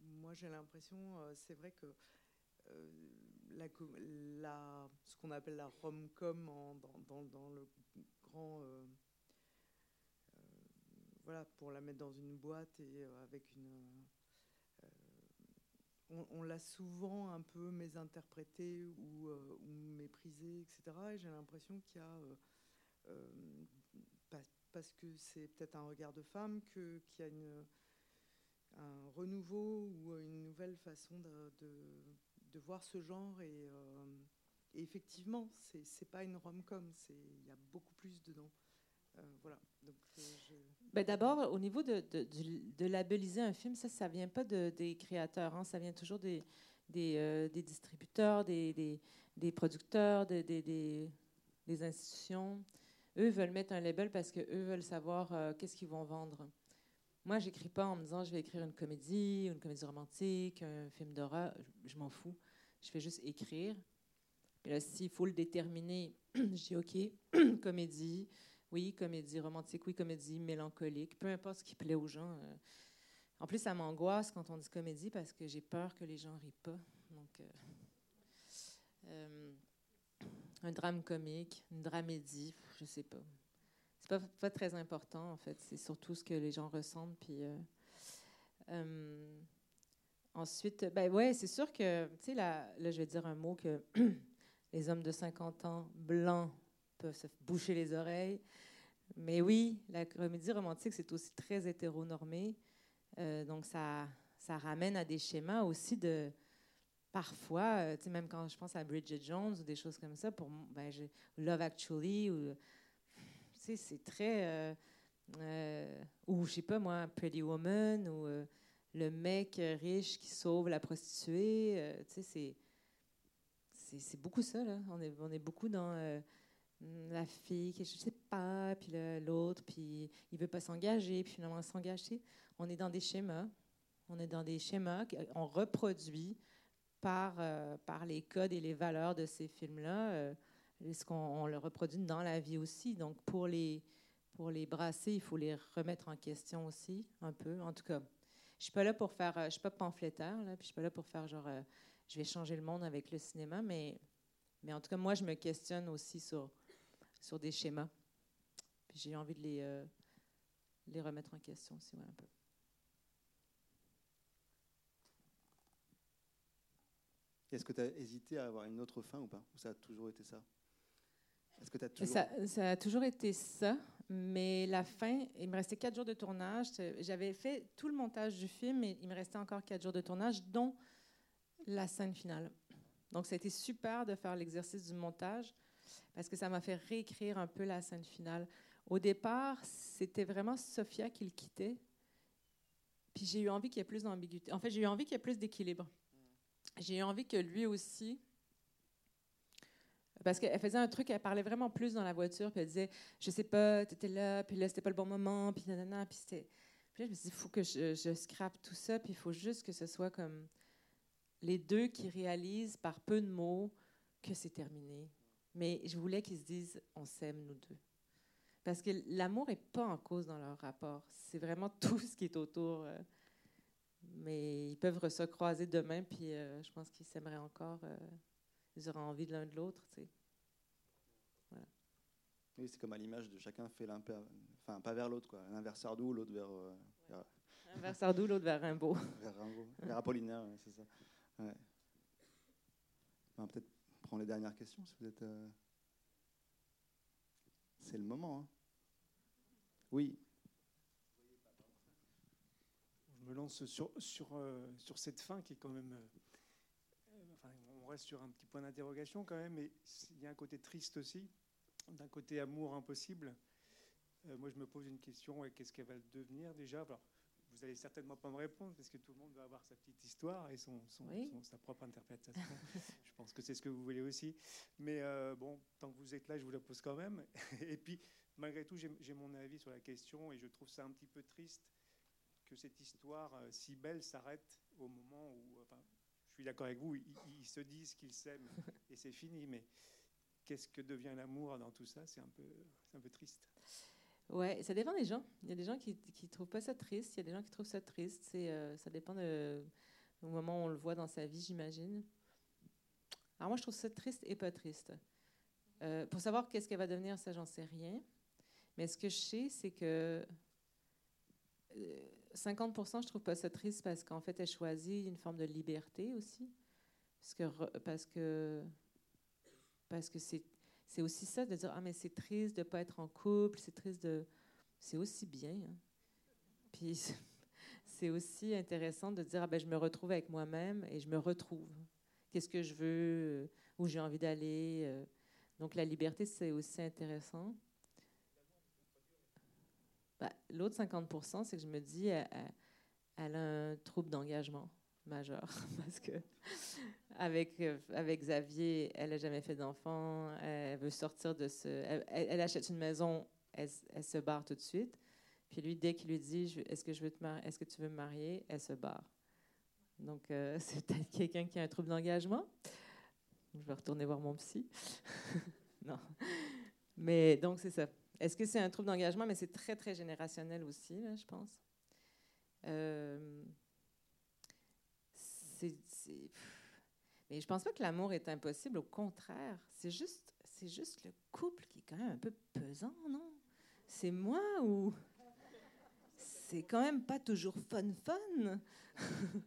moi, j'ai l'impression, c'est vrai que la, ce qu'on appelle la rom-com dans, dans, le grand. Euh, euh, voilà, pour la mettre dans une boîte et euh, avec une. On, l'a souvent un peu mésinterprété ou, ou méprisé, etc. Et j'ai l'impression qu'il y a. parce que c'est peut-être un regard de femme, qu'il y a une, un renouveau ou une nouvelle façon de voir ce genre et, euh, effectivement, c'est pas une rom-com, il y a beaucoup plus dedans. Euh, voilà. Euh, ben D'abord, au niveau de, de, labelliser un film, ça, ça vient pas de, des créateurs, hein, ça vient toujours des, des, des distributeurs, des, des, des producteurs, des, institutions. Eux veulent mettre un label parce qu'eux veulent savoir qu'est-ce qu'ils vont vendre. Moi, j'écris pas en me disant je vais écrire une comédie, une comédie romantique, un film d'horreur. Je, je m'en fous. Je fais juste écrire. Et là, s'il faut le déterminer, je dis OK, comédie, oui, comédie romantique, oui, comédie mélancolique, peu importe ce qui plaît aux gens. Euh. En plus, ça m'angoisse quand on dit comédie parce que j'ai peur que les gens rient pas. Donc, euh, euh, un drame comique, une dramédie, je sais pas. C'est pas, pas très important en fait. C'est surtout ce que les gens ressentent. Puis ensuite, ben ouais, c'est sûr que, tu sais, là, là, je vais dire un mot que les hommes de 50 ans blancs peuvent se boucher les oreilles. Mais oui, la comédie romantique, c'est aussi très hétéronormé. Euh, donc, ça, ça ramène à des schémas aussi de. Parfois, euh, même quand je pense à Bridget Jones ou des choses comme ça, pour ben, Love Actually, ou, c'est très. Euh, euh, ou, je sais pas moi, Pretty Woman, ou le mec riche qui sauve la prostituée. c'est c'est beaucoup ça. On est, on est beaucoup dans euh, la fille qui, je sais pas, puis l'autre, puis il veut pas s'engager, puis finalement s'engager. On est dans des schémas. On est dans des schémas qu'on reproduit par, euh, par les codes et les valeurs de ces films-là. Euh, ce qu'on on le reproduit dans la vie aussi. Donc, pour les, pour les brasser, il faut les remettre en question aussi, un peu. En tout cas, je suis pas là pour faire, je suis pas pamphlétaire, là, puis je suis pas là pour faire genre je vais changer le monde avec le cinéma, mais, mais en tout cas, moi, je me questionne aussi sur, sur des schémas. Puis j'ai envie de les, euh, les remettre en question aussi, un peu. Est-ce que tu as hésité à avoir une autre fin ou pas? Ou ça a toujours été ça? Est-ce que as toujours... Ça, ça, a toujours été ça, mais la fin, il me restait quatre jours de tournage. J'avais fait tout le montage du film, mais il me restait encore quatre jours de tournage, dont la scène finale. Donc, ça a été super de faire l'exercice du montage parce que ça m'a fait réécrire un peu la scène finale. Au départ, c'était vraiment Sophia qui le quittait. Puis j'ai eu envie qu'il y ait plus d'ambiguïté. En fait, j'ai eu envie qu'il y ait plus d'équilibre. J'ai eu envie que lui aussi. Parce qu'elle faisait un truc, elle parlait vraiment plus dans la voiture, puis elle disait Je sais pas, tu étais là, puis là, c'était pas le bon moment, puis nanana, puis c'était. Puis là, je me suis dit Il faut que je, je scrape tout ça, puis il faut juste que ce soit comme les deux qui réalisent par peu de mots que c'est terminé. Mais je voulais qu'ils se disent on s'aime, nous deux. Parce que l'amour n'est pas en cause dans leur rapport. C'est vraiment tout ce qui est autour. Euh. mais ils peuvent se croiser demain, puis euh, je pense qu'ils s'aimeraient encore. Euh. ils auraient envie de l'un de l'autre. Tu sais. voilà. Oui, c'est comme à l'image de chacun fait l'un, enfin pas vers l'autre, quoi. L'un vers Sardou, l'autre vers. vers... Un vers Sardou, l'autre vers Rimbaud. vers Rimbaud, vers Apollinaire, c'est ça. Ouais. Va peut-être prendre les dernières questions si vous êtes. Euh, c'est le moment. Hein. Oui. Je me lance sur, sur, euh, sur cette fin qui est quand même. Euh, enfin, on reste sur un petit point d'interrogation quand même, mais il y a un côté triste aussi, d'un côté amour impossible. moi, je me pose une question qu'est-ce qu'elle va devenir déjà? Vous allez certainement pas me répondre parce que tout le monde va avoir sa petite histoire et son, sa propre interprétation. je pense que c'est ce que vous voulez aussi. Mais euh, bon, tant que vous êtes là, je vous la pose quand même. et puis, malgré tout, j'ai mon avis sur la question et je trouve ça un petit peu triste que cette histoire euh, si belle s'arrête au moment où, enfin, je suis d'accord avec vous, ils, se disent qu'ils s'aiment et c'est fini. Mais qu'est-ce que devient l'amour dans tout ça? C'est un peu, un peu triste. Ouais, ça dépend des gens. Il y a des gens qui ne trouvent pas ça triste, il y a des gens qui trouvent ça triste. Euh, ça dépend du moment où on le voit dans sa vie, j'imagine. Alors moi, je trouve ça triste et pas triste. Euh, pour savoir qu'est-ce qu'elle va devenir, ça, j'en sais rien. Mais ce que je sais, c'est que 50%, euh, je trouve pas ça triste parce qu'en fait, elle choisit une forme de liberté aussi. Parce que, parce que, parce que c'est c'est aussi ça de dire ah mais c'est triste de pas être en couple, c'est triste de, c'est aussi bien. Hein. Puis c'est aussi intéressant de dire ah ben je me retrouve avec moi-même et je me retrouve. Qu'est-ce que je veux, où j'ai envie d'aller. Euh. Donc la liberté c'est aussi intéressant. Ben, l'autre 50%, c'est que je me dis, elle, a un trouble d'engagement. Majeur parce que avec, avec Xavier, elle n'a jamais fait d'enfant, elle veut sortir de ce. Elle, achète une maison, elle, se barre tout de suite. Puis lui, dès qu'il lui dit Est-ce que, je veux te est-ce que tu veux me marier elle se barre. Donc, euh, c'est peut-être quelqu'un qui a un trouble d'engagement. Je vais retourner voir mon psy. non. Mais donc, c'est ça. Est-ce que c'est un trouble d'engagement? Mais c'est très, très générationnel aussi, là, je pense. Euh, mais je pense pas que l'amour est impossible. Au contraire, c'est juste, c'est juste le couple qui est quand même un peu pesant, non? C'est moi ou c'est quand même pas toujours fun fun?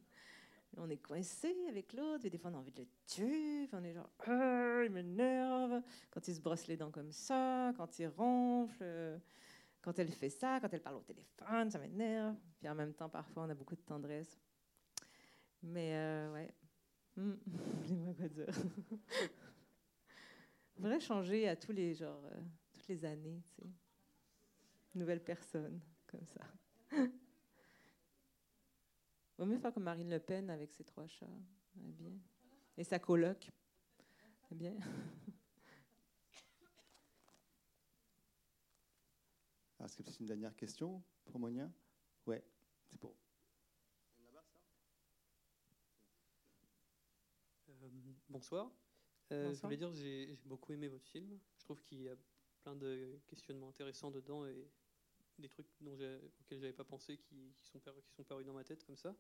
on est coincé avec l'autre, et des fois on a envie de le tuer, on est genre, ah, il m'énerve, quand il se brosse les dents comme ça, quand il ronfle, quand elle fait ça, quand elle parle au téléphone, ça m'énerve. Puis en même temps, parfois, on a beaucoup de tendresse. Mais euh, ouais, hmm. je quoi dire. Devrait changer à tous les genre, euh, toutes les années, tu sais. Nouvelle personne, comme ça. Vaut mieux faire comme Marine Le Pen avec ses trois chats. bien. Et sa coloc. bien. Est-ce que c'est une dernière question pour Monia? Ouais, c'est pour. Euh, bonsoir. Euh, je voulais dire, j'ai beaucoup aimé votre film. Je trouve qu'il y a plein de questionnements intéressants dedans et des trucs dont auxquels j'avais pas pensé qui, sont, qui sont parus dans ma tête comme ça.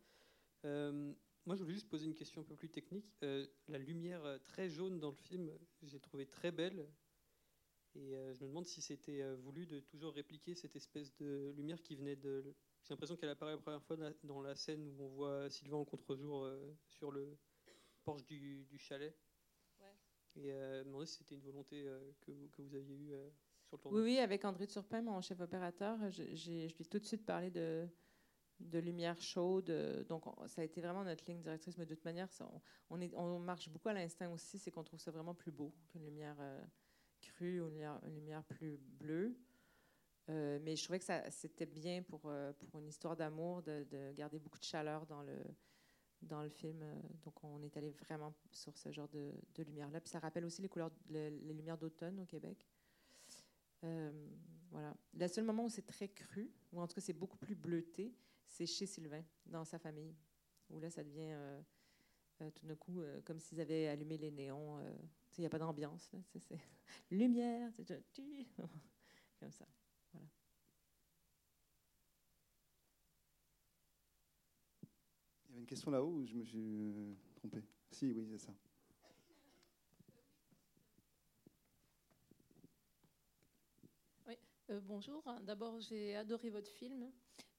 Euh, moi, je voulais juste poser une question un peu plus technique. Euh, la lumière très jaune dans le film, j'ai trouvé très belle. Et je me demande si c'était voulu de toujours répliquer cette espèce de lumière qui venait de. J'ai l'impression qu'elle apparaît la première fois dans la scène où on voit Sylvain en contre-jour sur le porche du, chalet. Ouais. Et je me demandais si c'était une volonté que, que, vous aviez eue oui, oui, avec André Turpin, mon chef opérateur, je, je lui ai tout de suite parlé de, de lumière chaude. Donc, ça a été vraiment notre ligne directrice. Mais de toute manière, on, est, on, marche beaucoup à l'instinct aussi, c'est qu'on trouve ça vraiment plus beau qu'une lumière euh, crue ou une lumière, plus bleue. Euh, mais je trouvais que c'était bien pour, euh, pour une histoire d'amour de, de, garder beaucoup de chaleur dans le, dans le film. Donc, on est allé vraiment sur ce genre de, lumière-là. Ça rappelle aussi les couleurs, les lumières d'automne au Québec. Euh, voilà. Le seul moment où c'est très cru, ou en tout cas c'est beaucoup plus bleuté, c'est chez Sylvain, dans sa famille, où là ça devient euh, euh, tout d'un coup comme s'ils avaient allumé les néons. Il n'y a pas d'ambiance, c'est lumière, c'est comme ça. Voilà. Il y avait une question là-haut où je me suis trompé. Si, oui, c'est ça. Euh, bonjour. D'abord, j'ai adoré votre film.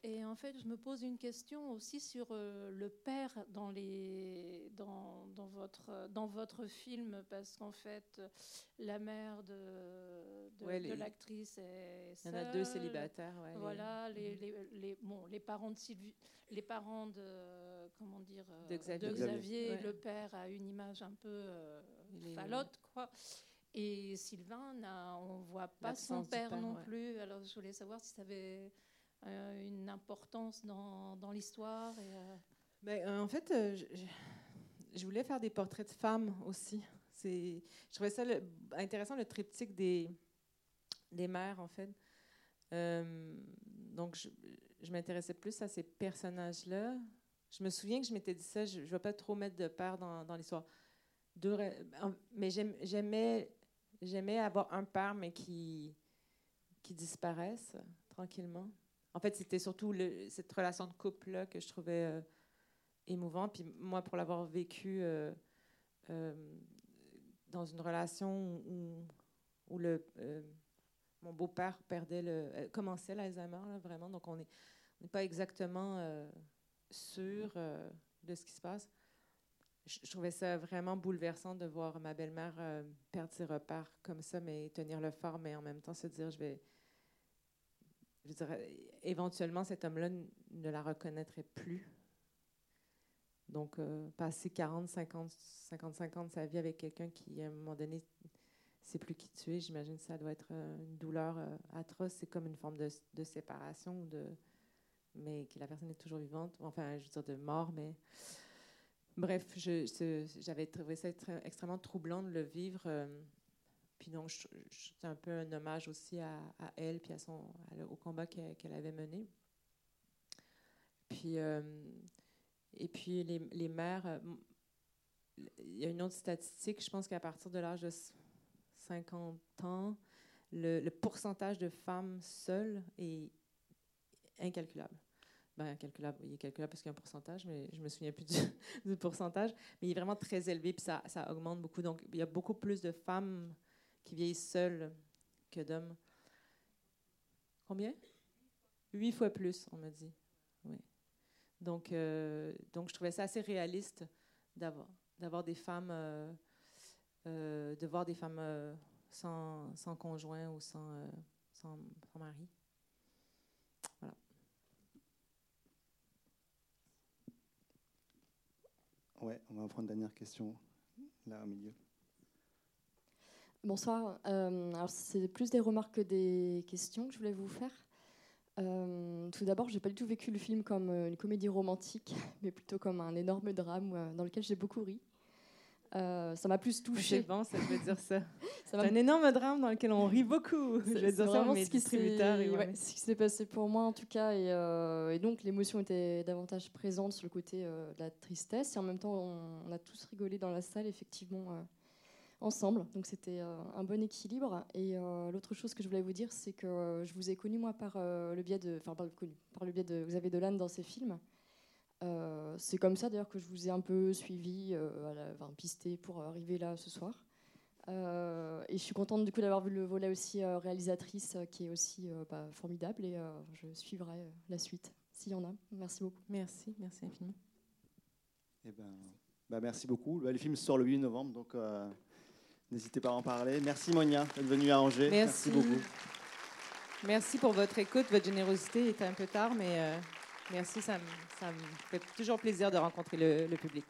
Et en fait, je me pose une question aussi sur euh, le père dans, les, dans, dans, votre, dans votre film, parce qu'en fait, la mère de, de, l'actrice est Il y en a deux célibataires. voilà, les, les, les, bon, les parents de Sylvie, les parents de, comment dire, de Xavier, de Xavier le père a une image un peu euh, falote, quoi. Et Sylvain, on ne voit pas son père, non plus. Alors je voulais savoir si ça avait euh, une importance dans, l'histoire. Euh. Euh, en fait, je, voulais faire des portraits de femmes aussi. Je trouvais ça intéressant, le triptyque des, mères, en fait. donc, je, m'intéressais plus à ces personnages-là. Je me souviens que je m'étais dit ça, je ne vais pas trop mettre de père dans, l'histoire. Mais j'aimais J'aimais avoir un père, mais qui, qui disparaisse tranquillement. En fait, c'était surtout cette relation de couple-là que je trouvais euh, émouvante. Puis moi, pour l'avoir vécu euh, euh, dans une relation où, le, mon beau-père perdait le, commençait l'Alzheimer, vraiment. Donc, on n'est pas exactement sûr de ce qui se passe je, trouvais ça vraiment bouleversant de voir ma belle-mère euh, perdre ses repères comme ça, mais tenir le fort, mais en même temps se dire, je vais... Je dirais, éventuellement, cet homme-là ne la reconnaîtrait plus. Donc, euh, passer 40, 50, 55 ans de sa vie avec quelqu'un qui, à un moment donné, sait plus qui tu es, j'imagine que ça doit être euh, une douleur atroce. C'est comme une forme de, de séparation, de, mais que la personne est toujours vivante. Enfin, je veux dire de mort, mais bref, j'avais trouvé ça extrêmement troublant de le vivre. Puis donc, c'est un peu un hommage aussi à, elle, puis à son, au combat qu'elle avait mené. Puis, et puis les, les mères, il y a une autre statistique, je pense qu'à partir de l'âge de 50 ans, le, pourcentage de femmes seules est incalculable. Ben, incalculable, il est calculable parce qu'il y a un pourcentage, mais je me souviens plus du, pourcentage. Mais il est vraiment très élevé, puis ça, ça, augmente beaucoup. Donc, il y a beaucoup plus de femmes qui vieillissent seules que d'hommes. Combien? Huit fois plus, on m'a dit. Oui. Donc, euh, donc, je trouvais ça assez réaliste d'avoir d'avoir des femmes, euh, euh, de voir des femmes sans, sans, conjoint ou sans, sans, mari. Voilà. Ouais, on va prendre une dernière question là au milieu. Bonsoir. alors c'est plus des remarques que des questions que je voulais vous faire. tout d'abord, j'ai pas du tout vécu le film comme une comédie romantique, mais plutôt comme un énorme drame dans lequel j'ai beaucoup ri. Euh, ça m'a plus touché. C'est bon, ça veut dire ça. c'est un énorme drame dans lequel on rit beaucoup. Je vais dire ça ce qui s'est passé pour moi en tout cas. Et, euh, donc l'émotion était davantage présente sur le côté euh, de la tristesse. Et en même temps, on, a tous rigolé dans la salle, effectivement, ensemble. Donc c'était un bon équilibre. Et l'autre chose que je voulais vous dire, c'est que je vous ai connu moi par le biais de, enfin par, par le biais de Xavier Dolan dans ses films. Euh, c'est comme ça d'ailleurs que je vous ai un peu suivi, euh, enfin, pisté pour arriver là ce soir. Euh, et je suis contente du coup d'avoir vu le volet aussi réalisatrice qui est aussi bah, formidable et je suivrai la suite s'il y en a. Merci beaucoup. Merci, merci infiniment. Eh ben, bah, merci beaucoup. Le film sort le 8 novembre, donc n'hésitez pas à en parler. Merci Monia d'être venue à Angers. Merci. merci beaucoup. Merci pour votre écoute, votre générosité. Il était un peu tard, mais Merci, ça me, fait toujours plaisir de rencontrer le public.